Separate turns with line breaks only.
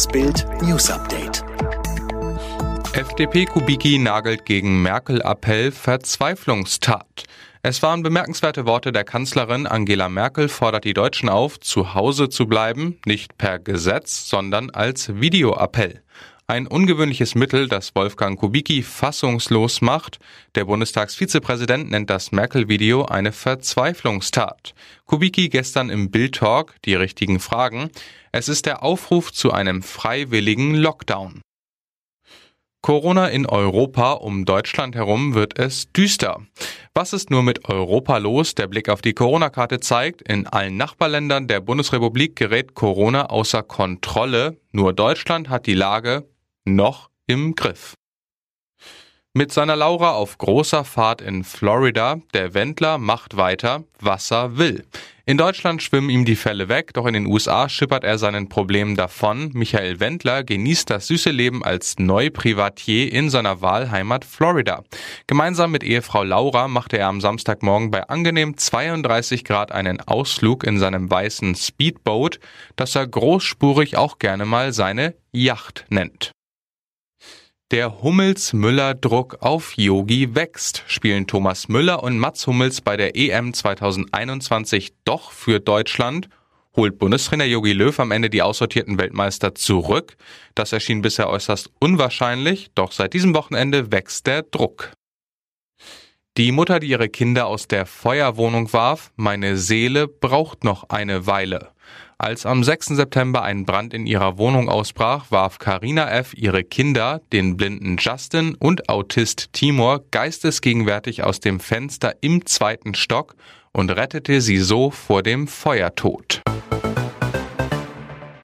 Das Bild News Update.
FDP Kubicki nagelt gegen Merkel-Appell Verzweiflungstat. Es waren bemerkenswerte Worte der Kanzlerin. Angela Merkel fordert die Deutschen auf, zu Hause zu bleiben, nicht per Gesetz, sondern als Videoappell. Ein ungewöhnliches Mittel, das Wolfgang Kubicki fassungslos macht. Der Bundestagsvizepräsident nennt das Merkel-Video eine Verzweiflungstat. Kubicki gestern im Bild-Talk die richtigen Fragen. Es ist der Aufruf zu einem freiwilligen Lockdown. Corona in Europa, um Deutschland herum wird es düster. Was ist nur mit Europa los? Der Blick auf die Corona-Karte zeigt, in allen Nachbarländern der Bundesrepublik gerät Corona außer Kontrolle. Nur Deutschland hat die Lage noch im Griff. Mit seiner Laura auf großer Fahrt in Florida, der Wendler macht weiter, was er will. In Deutschland schwimmen ihm die Fälle weg, doch in den USA schippert er seinen Problemen davon. Michael Wendler genießt das süße Leben als Neuprivatier in seiner Wahlheimat Florida. Gemeinsam mit Ehefrau Laura machte er am Samstagmorgen bei angenehm 32 Grad einen Ausflug in seinem weißen Speedboat, das er großspurig auch gerne mal seine Yacht nennt. Der Hummels-Müller-Druck auf Yogi wächst. Spielen Thomas Müller und Mats Hummels bei der EM 2021 doch für Deutschland? Holt Bundestrainer Yogi Löw am Ende die aussortierten Weltmeister zurück? Das erschien bisher äußerst unwahrscheinlich, doch seit diesem Wochenende wächst der Druck. Die Mutter, die ihre Kinder aus der Feuerwohnung warf, meine Seele braucht noch eine Weile. Als am 6. September ein Brand in ihrer Wohnung ausbrach, warf Karina F. ihre Kinder, den blinden Justin und Autist Timor, geistesgegenwärtig aus dem Fenster im zweiten Stock und rettete sie so vor dem Feuertod.